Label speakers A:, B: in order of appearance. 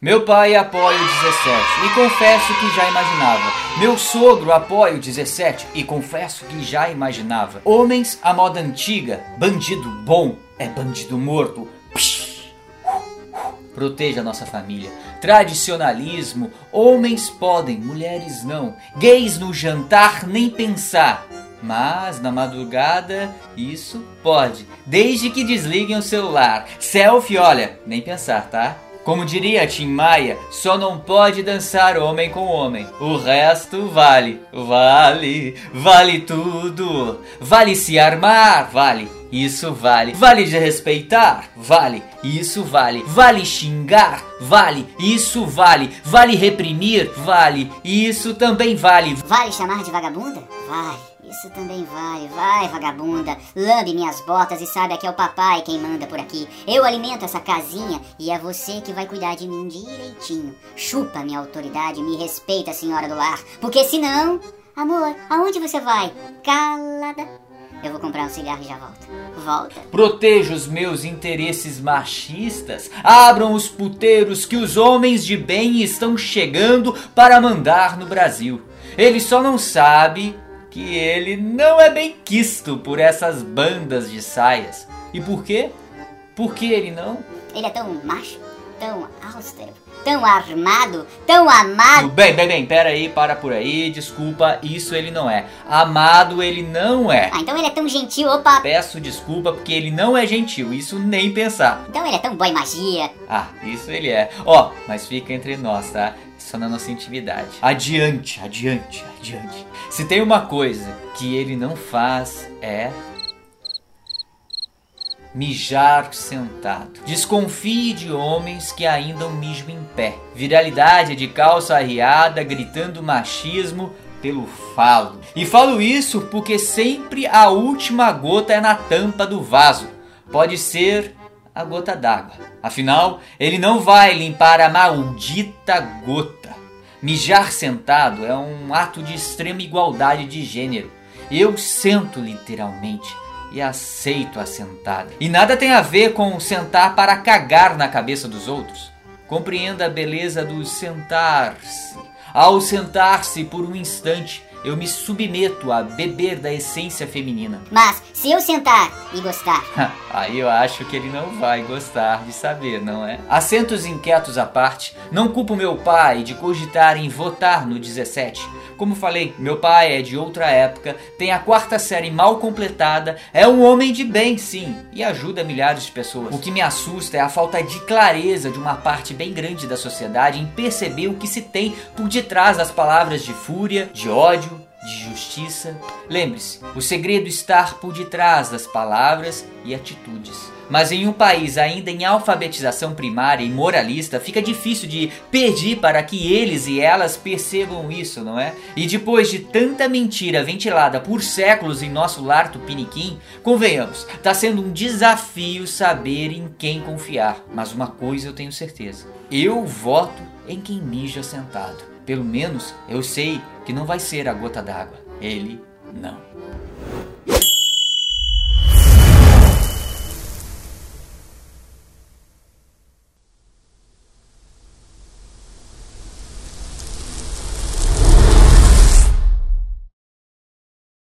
A: Meu pai apoia o 17 e confesso que já imaginava. Meu sogro apoia o 17 e confesso que já imaginava. Homens à moda antiga, bandido bom é bandido morto. Proteja a nossa família. Tradicionalismo, homens podem, mulheres não. Gays no jantar nem pensar. Mas na madrugada isso pode, desde que desliguem o celular. Selfie, olha, nem pensar, tá? Como diria Tim Maia, só não pode dançar homem com homem. O resto vale, vale, vale tudo. Vale se armar, vale. Isso vale. Vale de respeitar? Vale. Isso vale. Vale xingar? Vale. Isso vale. Vale reprimir? Vale. Isso também vale.
B: Vale chamar de vagabunda? Vale. Isso também vai, vai, vagabunda. Lambe minhas botas e saiba que é o papai quem manda por aqui. Eu alimento essa casinha e é você que vai cuidar de mim direitinho. Chupa minha autoridade, me respeita, senhora do lar. Porque senão. Amor, aonde você vai? Calada. Eu vou comprar um cigarro e já volto. Volta.
A: Proteja os meus interesses machistas. Abram os puteiros que os homens de bem estão chegando para mandar no Brasil. Ele só não sabe que ele não é bem quisto por essas bandas de saias. E por quê? Por que ele não?
B: Ele é tão macho, tão austero, tão armado, tão amado.
A: Bem, bem, bem, pera aí, para por aí, desculpa, isso ele não é. Amado ele não é.
B: Ah, então ele é tão gentil, opa.
A: Peço desculpa porque ele não é gentil, isso nem pensar.
B: Então ele é tão boy magia.
A: Ah, isso ele é. Ó, oh, mas fica entre nós, tá? Só na nossa intimidade. Adiante, adiante, adiante. Se tem uma coisa que ele não faz é mijar sentado. Desconfie de homens que ainda mijam em pé. Viralidade de calça arriada, gritando machismo pelo falo. E falo isso porque sempre a última gota é na tampa do vaso. Pode ser a gota d'água. Afinal, ele não vai limpar a maldita gota. Mijar sentado é um ato de extrema igualdade de gênero. Eu sento literalmente e aceito a sentada. E nada tem a ver com sentar para cagar na cabeça dos outros. Compreenda a beleza do sentar-se. Ao sentar-se por um instante, eu me submeto a beber da essência feminina.
B: Mas se eu sentar e gostar,
A: aí eu acho que ele não vai gostar de saber, não é? Assentos inquietos à parte, não culpo meu pai de cogitar em votar no 17. Como falei, meu pai é de outra época, tem a quarta série mal completada, é um homem de bem, sim, e ajuda milhares de pessoas. O que me assusta é a falta de clareza de uma parte bem grande da sociedade em perceber o que se tem por detrás das palavras de fúria, de ódio, de justiça. Lembre-se, o segredo está por detrás das palavras e atitudes. Mas em um país ainda em alfabetização primária e moralista, fica difícil de pedir para que eles e elas percebam isso, não é? E depois de tanta mentira ventilada por séculos em nosso lar tupiniquim, convenhamos, está sendo um desafio saber em quem confiar. Mas uma coisa eu tenho certeza: eu voto em quem mija sentado. Pelo menos eu sei que não vai ser a gota d'água. Ele não.